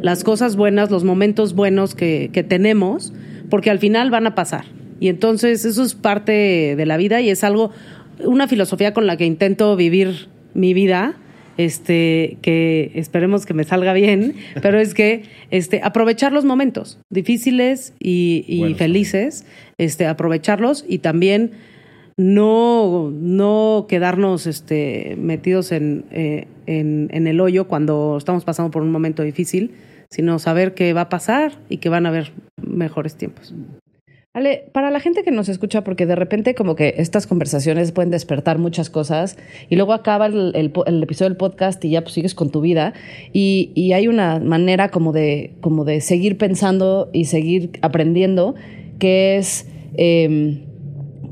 las cosas buenas, los momentos buenos que, que tenemos, porque al final van a pasar. Y entonces eso es parte de la vida y es algo, una filosofía con la que intento vivir mi vida este, que esperemos que me salga bien, pero es que este, aprovechar los momentos difíciles y, y bueno, felices, este, aprovecharlos y también no, no quedarnos este, metidos en, eh, en, en el hoyo cuando estamos pasando por un momento difícil, sino saber que va a pasar y que van a haber mejores tiempos. Ale, para la gente que nos escucha, porque de repente como que estas conversaciones pueden despertar muchas cosas y luego acaba el, episodio del podcast y ya pues sigues con tu vida y, hay una manera como de, como de seguir pensando y seguir aprendiendo que es eh,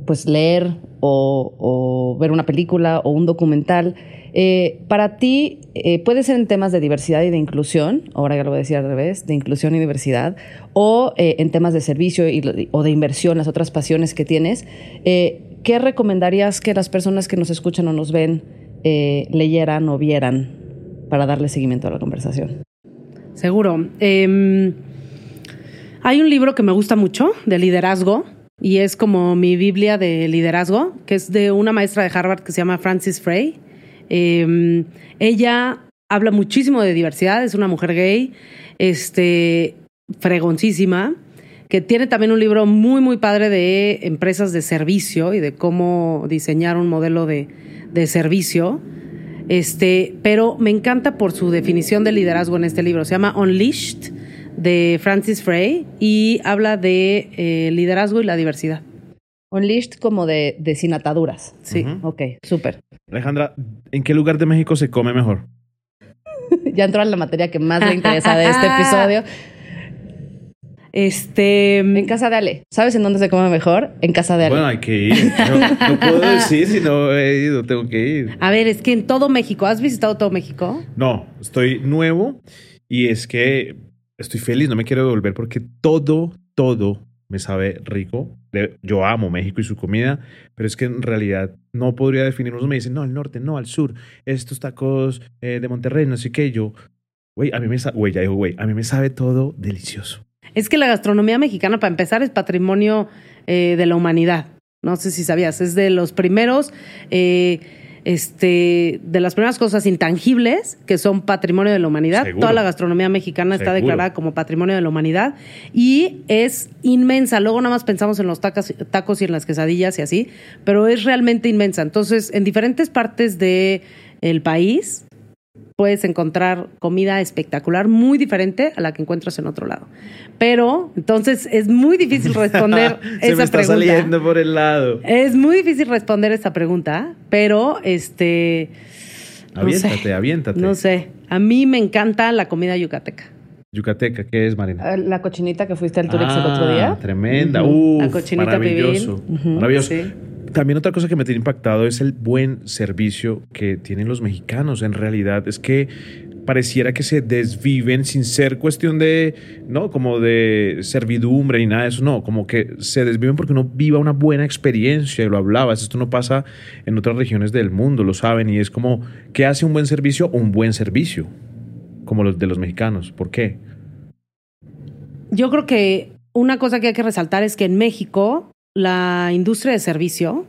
pues leer o, ver una película o un documental. Eh, para ti, eh, puede ser en temas de diversidad y de inclusión, ahora ya lo voy a decir al revés, de inclusión y diversidad, o eh, en temas de servicio y, o de inversión, las otras pasiones que tienes. ¿Qué recomendarías que las personas que nos escuchan o nos ven leyeran o vieran para darle seguimiento a la conversación? Seguro. Eh, hay un libro que me gusta mucho de liderazgo y es como mi Biblia de liderazgo, que es de una maestra de Harvard que se llama Francis Frey. Eh, ella habla muchísimo de diversidad, es una mujer gay, este, fregoncísima, que tiene también un libro muy, muy padre de empresas de servicio y de cómo diseñar un modelo de, de servicio. Este, pero me encanta por su definición de liderazgo en este libro. Se llama Unleashed de Francis Frey y habla de eh, liderazgo y la diversidad. Unleashed como de, de sin ataduras. Sí. Ok, súper. Alejandra, ¿en qué lugar de México se come mejor? ya entró a la materia que más le interesa de este episodio. Este, En casa de Ale. ¿Sabes en dónde se come mejor? En casa de Ale. Bueno, hay que ir. No, no puedo decir si no he ido, tengo que ir. a ver, es que en todo México, ¿has visitado todo México? No, estoy nuevo y es que estoy feliz, no me quiero devolver porque todo, todo me sabe rico. Yo amo México y su comida, pero es que en realidad no podría definir. Unos me dicen, no, al norte, no, al sur. Estos tacos eh, de Monterrey, no sé qué. Yo, güey, a mí me sabe, güey, ya digo, güey, a mí me sabe todo delicioso. Es que la gastronomía mexicana, para empezar, es patrimonio eh, de la humanidad. No sé si sabías, es de los primeros, eh, este, de las primeras cosas intangibles que son patrimonio de la humanidad. Seguro. Toda la gastronomía mexicana está declarada como patrimonio de la humanidad y es inmensa. Luego nada más pensamos en los tacos, tacos y en las quesadillas y así, pero es realmente inmensa. Entonces, en diferentes partes del el país puedes encontrar comida espectacular, muy diferente a la que encuentras en otro lado. Pero, entonces, es muy difícil responder Se esa me está pregunta. saliendo por el lado. Es muy difícil responder esta pregunta, pero este. no Aviéntate, sé. aviéntate. No sé. A mí me encanta la comida yucateca. Yucateca, ¿qué es, Marina? Eh, La cochinita que fuiste al Turex el otro día. Ah, Tremenda. Ujú. La Uf, cochinita maravilloso. Ujú, Maravilloso. sí. También otra cosa que me tiene impactado es el buen servicio que tienen los mexicanos. En realidad es que pareciera que se desviven sin ser cuestión de, no, como de servidumbre ni nada de eso, no, como que se desviven porque uno viva una buena experiencia y lo hablabas, esto no pasa en otras regiones del mundo, lo saben y es como, ¿qué hace un buen servicio? Un buen servicio, como los de los mexicanos, ¿por qué? Yo creo que una cosa que hay que resaltar es que en México la industria de servicio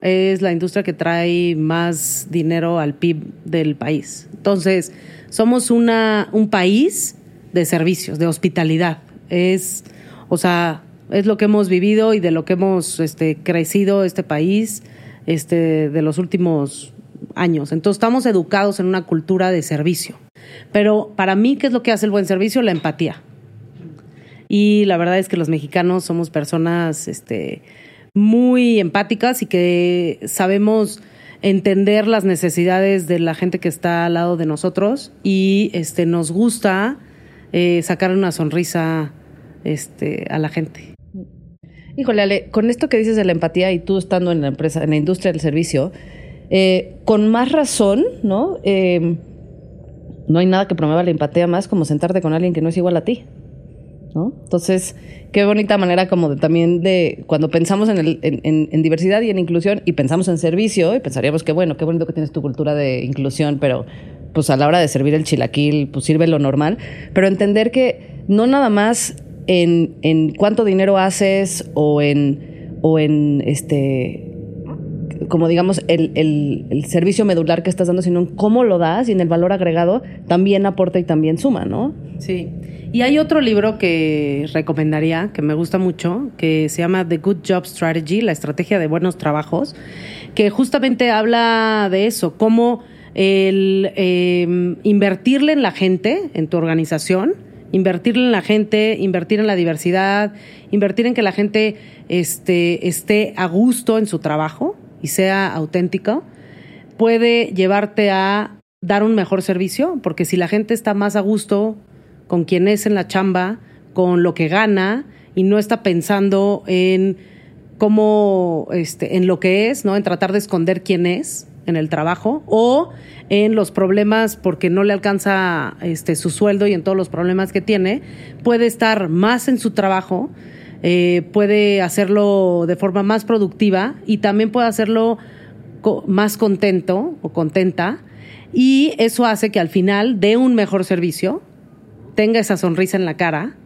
es la industria que trae más dinero al PIB del país. Entonces, somos una, un país de servicios, de hospitalidad. Es, o sea, es lo que hemos vivido y de lo que hemos este, crecido este país este, de los últimos años. Entonces, estamos educados en una cultura de servicio. Pero para mí, ¿qué es lo que hace el buen servicio? La empatía. Y la verdad es que los mexicanos somos personas este, muy empáticas y que sabemos entender las necesidades de la gente que está al lado de nosotros y este, nos gusta eh, sacar una sonrisa este, a la gente. Híjole, Ale, con esto que dices de la empatía y tú estando en la empresa, en la industria del servicio, eh, con más razón, ¿no? Eh, no hay nada que promueva la empatía más como sentarte con alguien que no es igual a ti. ¿No? Entonces, qué bonita manera como de, también de cuando pensamos en, el, en, en, en, diversidad y en inclusión y pensamos en servicio y pensaríamos que bueno, qué bonito que tienes tu cultura de inclusión, pero pues a la hora de servir el chilaquil, pues sirve lo normal, pero entender que no nada más en, en cuánto dinero haces o en, o en este como digamos el, el, servicio medular que estás dando, sino en cómo lo das y en el valor agregado también aporta y también suma, ¿no? Sí. Y hay otro libro que recomendaría, que me gusta mucho, que se llama The Good Job Strategy, la estrategia de buenos trabajos, que justamente habla de eso, cómo el eh, invertirle en la gente, en tu organización, invertirle en la gente, invertir en la diversidad, invertir en que la gente este, esté a gusto en su trabajo y sea auténtico, puede llevarte a dar un mejor servicio, porque si la gente está más a gusto con quien es en la chamba, con lo que gana y no está pensando en cómo, este, en lo que es, ¿no? En tratar de esconder quién es en el trabajo o en los problemas porque no le alcanza este, su sueldo y en todos los problemas que tiene, puede estar más en su trabajo, eh, puede hacerlo de forma más productiva y también puede hacerlo más contento o contenta. Y eso hace que al final dé un mejor servicio, tenga esa sonrisa en la cara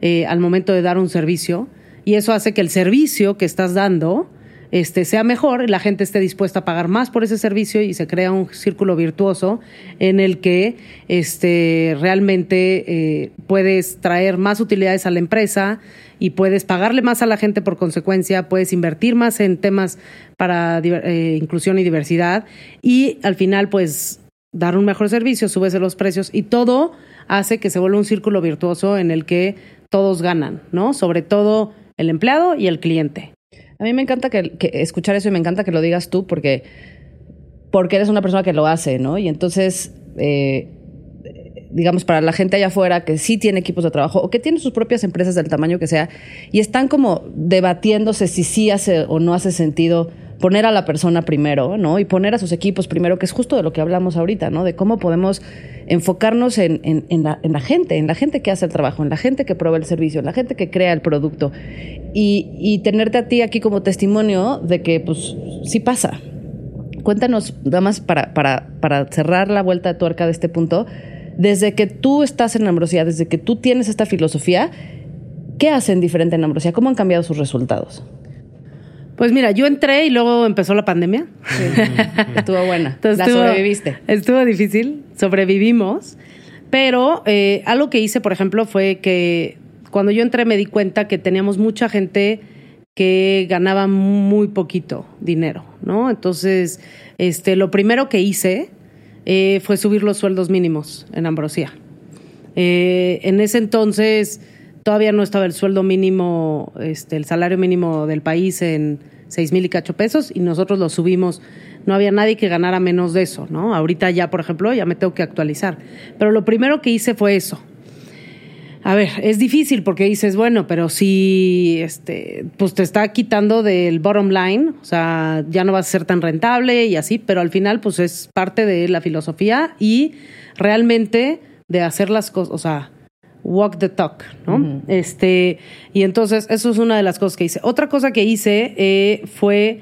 eh, al momento de dar un servicio. Y eso hace que el servicio que estás dando este, sea mejor, la gente esté dispuesta a pagar más por ese servicio y se crea un círculo virtuoso en el que este, realmente eh, puedes traer más utilidades a la empresa y puedes pagarle más a la gente por consecuencia, puedes invertir más en temas para eh, inclusión y diversidad y al final pues dar un mejor servicio, subes los precios y todo hace que se vuelva un círculo virtuoso en el que todos ganan, ¿no? Sobre todo el empleado y el cliente. A mí me encanta que, escuchar eso y me encanta que lo digas tú porque, porque eres una persona que lo hace, ¿no? Y entonces, eh, digamos, para la gente allá afuera que sí tiene equipos de trabajo o que tiene sus propias empresas del tamaño que sea y están como debatiéndose si sí hace o no hace sentido poner a la persona primero, ¿no? Y poner a sus equipos primero, que es justo de lo que hablamos ahorita, ¿no? De cómo podemos enfocarnos en, en, la, en, la, gente, en la gente que hace el trabajo, en la gente que provee el servicio, en la gente que crea el producto. Y, y tenerte a ti aquí como testimonio de que, pues, sí pasa. Cuéntanos, nada más para, para, para cerrar la vuelta de tuerca de este punto, desde que tú estás en Ambrosía, desde que tú tienes esta filosofía, ¿qué hacen diferente en Ambrosía? ¿Cómo han cambiado sus resultados? Pues mira, yo entré y luego empezó la pandemia. estuvo buena. la sobreviviste. Estuvo difícil, sobrevivimos. Pero eh, algo que hice, por ejemplo, fue que cuando yo entré me di cuenta que teníamos mucha gente que ganaba muy poquito dinero, ¿no? Entonces, este, lo primero que hice eh, fue subir los sueldos mínimos en Ambrosía. Eh, en ese entonces todavía no estaba el sueldo mínimo, este, el salario mínimo del país en seis mil y cacho pesos y nosotros lo subimos. No había nadie que ganara menos de eso, ¿no? Ahorita ya, por ejemplo, ya me tengo que actualizar. Pero lo primero que hice fue eso. A ver, es difícil porque dices, bueno, pero si este, pues te está quitando del bottom line, o sea, ya no va a ser tan rentable y así, pero al final, pues es parte de la filosofía y realmente de hacer las cosas, o sea, walk the talk, ¿no? Este, y entonces, eso es una de las cosas que hice. Otra cosa que hice eh, fue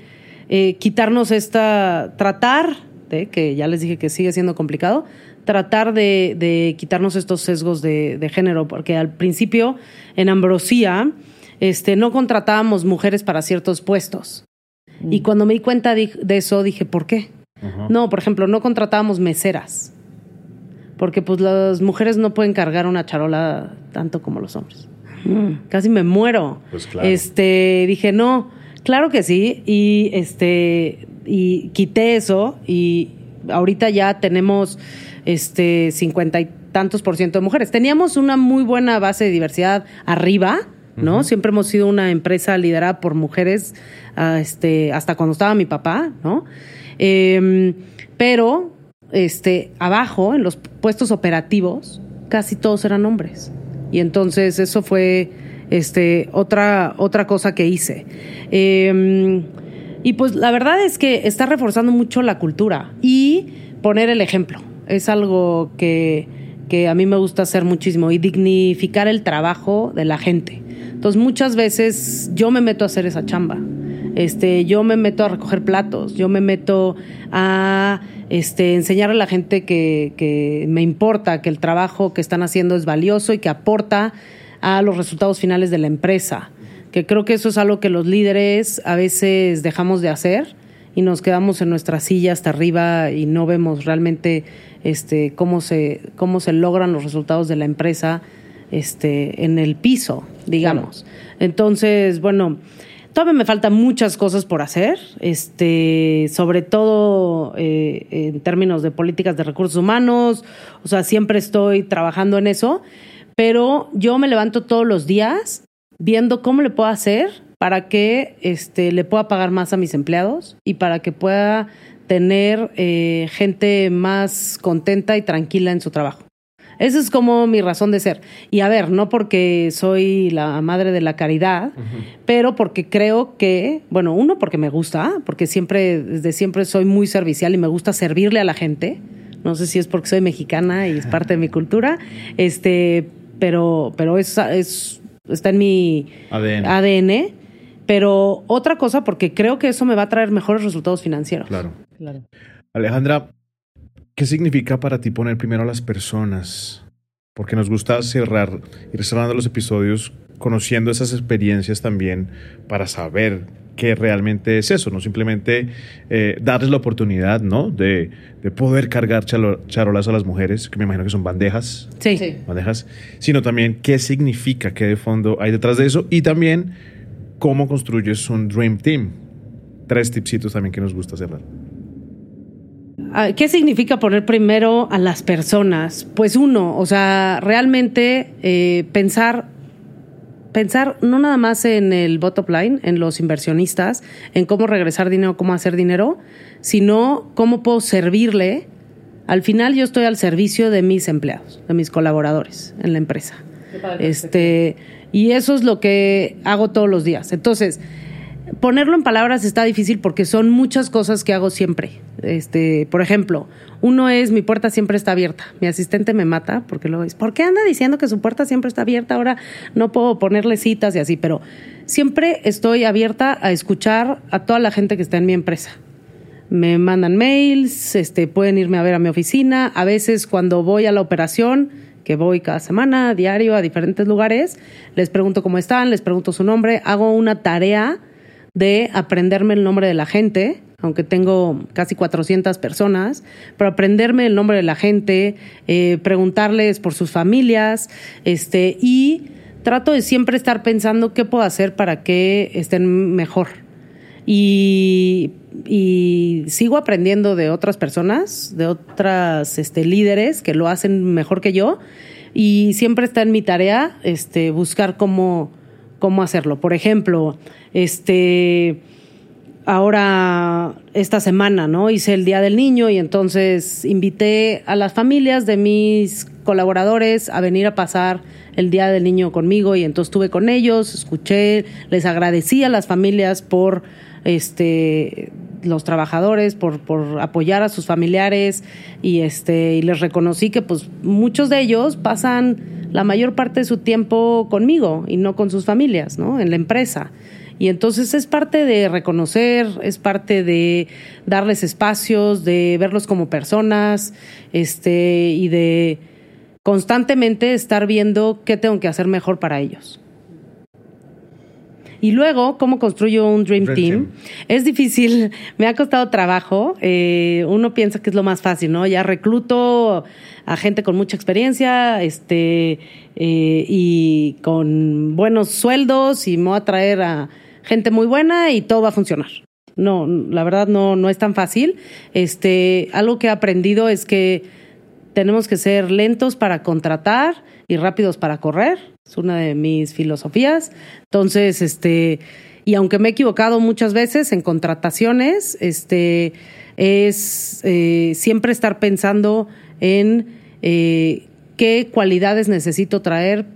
eh, quitarnos esta, tratar, de, que ya les dije que sigue siendo complicado, tratar de, de quitarnos estos sesgos de, de, género, porque al principio en Ambrosía este, no contratábamos mujeres para ciertos puestos. Y cuando me di cuenta de, eso, dije, ¿por qué? No, por ejemplo, no contratábamos meseras porque pues las mujeres no pueden cargar una charola tanto como los hombres. Mm. Casi me muero. Pues claro. Este, dije, no, claro que sí, y este, y quité eso, y ahorita ya tenemos este cincuenta y tantos por ciento de mujeres. Teníamos una muy buena base de diversidad arriba, ¿no? Siempre hemos sido una empresa liderada por mujeres, ah, este, hasta cuando estaba mi papá, ¿no? Em, pero este, abajo, en los puestos operativos, casi todos eran hombres. Y entonces eso fue este, otra, otra cosa que hice. Em, y pues la verdad es que está reforzando mucho la cultura y poner el ejemplo. Es algo que, que a mí me gusta hacer muchísimo y dignificar el trabajo de la gente. Entonces muchas veces yo me meto a hacer esa chamba. Este, yo me meto a recoger platos, yo me meto a este, enseñar a la gente que, que me importa, que el trabajo que están haciendo es valioso y que aporta a los resultados finales de la empresa. Que creo que eso es algo que los líderes a veces dejamos de hacer y nos quedamos en nuestra silla hasta arriba y no vemos realmente este, cómo, se, cómo se logran los resultados de la empresa este, en el piso, digamos. Entonces, bueno, Todavía me faltan muchas cosas por hacer, este, sobre todo eh, en términos de políticas de recursos humanos, o sea, siempre estoy trabajando en eso, pero yo me levanto todos los días viendo cómo le puedo hacer para que este, le pueda pagar más a mis empleados y para que pueda tener eh, gente más contenta y tranquila en su trabajo. Esa es como mi razón de ser. Y a ver, no porque soy la madre de la caridad, pero porque creo que, bueno, uno, porque me gusta, porque siempre, desde siempre soy muy servicial y me gusta servirle a la gente. No sé si es porque soy mexicana y es parte de mi cultura, este, pero, pero es, es, está en mi ADN. ADN. Pero otra cosa, porque creo que eso me va a traer mejores resultados financieros. Claro. claro. Alejandra, ¿Qué significa para ti poner primero a las personas? Porque nos gusta cerrar, ir cerrando los episodios conociendo esas experiencias también para saber que realmente es eso, no simplemente eh, darles la oportunidad, ¿no? De, de poder cargar chalo- charolas a las mujeres, que me imagino que son bandejas, Sí. Sí. bandejas, sino también qué significa, qué de fondo hay detrás de eso y también cómo construyes un Dream Team. Tres tipsitos también que nos gusta cerrar. Ah, ¿Qué significa poner primero a las personas? Pues uno, o sea, realmente eh, pensar, pensar no nada más en el bottom line, en los inversionistas, en cómo regresar dinero, cómo hacer dinero, sino cómo puedo servirle. Al final yo estoy al servicio de mis empleados, de mis colaboradores en la empresa. Este, y eso es lo que hago todos los días. Entonces, ponerlo en palabras está difícil porque son muchas cosas que hago siempre. Este, por ejemplo, uno es mi puerta siempre está abierta. Mi asistente me mata porque luego dice, ¿por qué anda diciendo que su puerta siempre está abierta? Ahora no puedo ponerle citas y así, pero siempre estoy abierta a escuchar a toda la gente que está en mi empresa. Me mandan mails, este, pueden irme a ver a mi oficina. A veces cuando voy a la operación, que voy cada semana, diario, a diferentes lugares, les pregunto cómo están, les pregunto su nombre, hago una tarea de aprenderme el nombre de la gente, aunque tengo casi 400 personas, pero aprenderme el nombre de la gente, eh, preguntarles por sus familias, este, y trato de siempre estar pensando qué puedo hacer para que estén mejor. Y, y sigo aprendiendo de otras personas, de otras este, líderes que lo hacen mejor que yo. Y siempre está en mi tarea este, buscar cómo, cómo hacerlo. Por ejemplo, este ahora esta semana, ¿no? Hice el Día del Niño y entonces invité a las familias de mis colaboradores a venir a pasar el Día del Niño conmigo y entonces estuve con ellos, escuché, les agradecí a las familias por este los trabajadores por, por apoyar a sus familiares y este y les reconocí que pues muchos de ellos pasan la mayor parte de su tiempo conmigo y no con sus familias, ¿no? En la empresa. Y entonces es parte de reconocer, es parte de darles espacios, de verlos como personas, este, y de constantemente estar viendo qué tengo que hacer mejor para ellos. Y luego, ¿cómo construyo un Dream, Dream team? Team. Es difícil, me ha costado trabajo. eh, uno piensa que es lo más fácil, ¿no? Ya recluto a gente con mucha experiencia este, eh, y con buenos sueldos y me voy a traer a gente muy buena y todo va a funcionar. No, la verdad no, no es tan fácil. Este, algo que he aprendido es que tenemos que ser lentos para contratar y rápidos para correr. Es una de mis filosofías. Entonces, este, y aunque me he equivocado muchas veces en contrataciones, este, es eh, siempre estar pensando en eh, qué cualidades necesito traer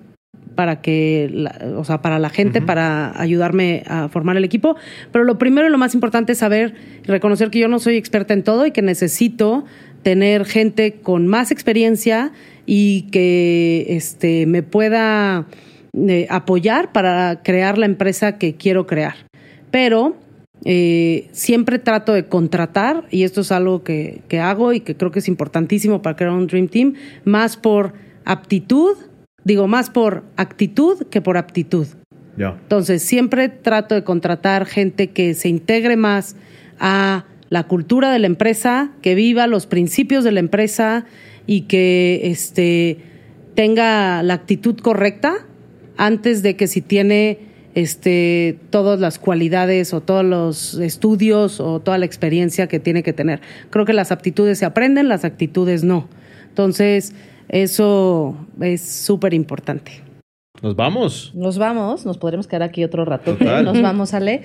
para que, la- o sea, para la gente, para ayudarme a formar el equipo. Pero lo primero y lo más importante es saber y reconocer que yo no soy experta en todo y que necesito tener gente con más experiencia y que este, me pueda eh, apoyar para crear la empresa que quiero crear. Pero eh, siempre trato de contratar, y esto es algo que, que hago y que creo que es importantísimo para crear un Dream Team, más por aptitud, digo, más por actitud que por aptitud. Ya. Entonces, siempre trato de contratar gente que se integre más a la cultura de la empresa, que viva los principios de la empresa y que este, tenga la actitud correcta antes de que si tiene este, todas las cualidades o todos los estudios o toda la experiencia que tiene que tener. Creo que las aptitudes se aprenden, las actitudes no. Entonces, eso es súper importante. Nos vamos. Nos vamos, nos podremos quedar aquí otro rato. Total. Nos vamos, Ale.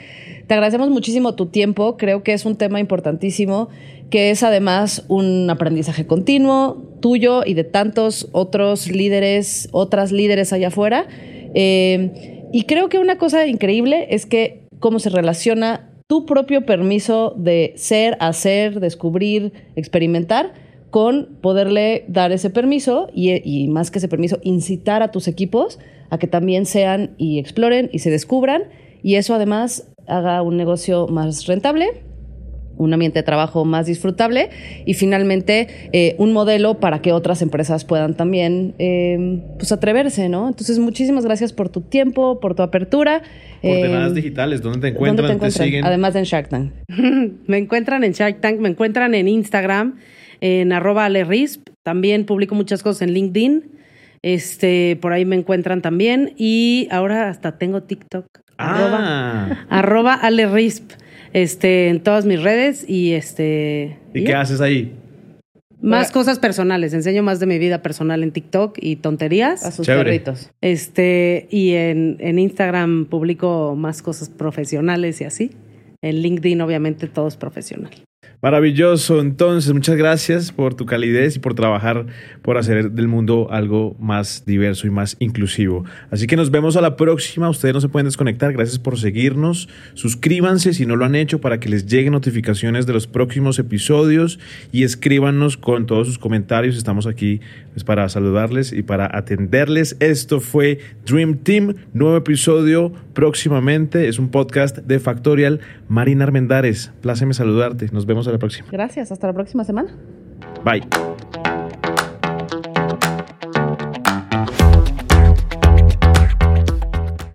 Te agradecemos muchísimo tu tiempo. Creo que es un tema importantísimo, que es además un aprendizaje continuo tuyo y de tantos otros líderes, otras líderes allá afuera. Eh, y creo que una cosa increíble es que cómo se relaciona tu propio permiso de ser, hacer, descubrir, experimentar con poderle dar ese permiso y, y más que ese permiso, incitar a tus equipos a que también sean y exploren y se descubran y eso además haga un negocio más rentable, un ambiente de trabajo más disfrutable y finalmente eh, un modelo para que otras empresas puedan también eh, pues atreverse, ¿no? Entonces, muchísimas gracias por tu tiempo, por tu apertura. Coordenadas eh, digitales, ¿dónde te encuentran? ¿Dónde te, encuentran? siguen? Además en Shark Tank. me encuentran en Shark Tank, me encuentran en Instagram, en arroba alerisp. También publico muchas cosas en LinkedIn. Este, por ahí me encuentran también. Y ahora hasta tengo TikTok. Ah. Arroba, arroba alerisp. Este, en todas mis redes. Y este. ¿Y qué haces ahí? Más cosas personales. Enseño más de mi vida personal en TikTok y tonterías. A sus Chévere. perritos. Este, y en, en Instagram publico más cosas profesionales y así. En LinkedIn, obviamente, todo es profesional. Maravilloso. Entonces, muchas gracias por tu calidez y por trabajar por hacer del mundo algo más diverso y más inclusivo. Así que nos vemos a la próxima. Ustedes no se pueden desconectar. Gracias por seguirnos. Suscríbanse si no lo han hecho para que les lleguen notificaciones de los próximos episodios y escríbanos con todos sus comentarios. Estamos aquí pues, para saludarles y para atenderles. Esto fue Dream Team, nuevo episodio próximamente. Es un podcast de Factorial. Marina Armendares, pláceme saludarte. Nos vemos a la próxima. Gracias, hasta la próxima semana. Bye.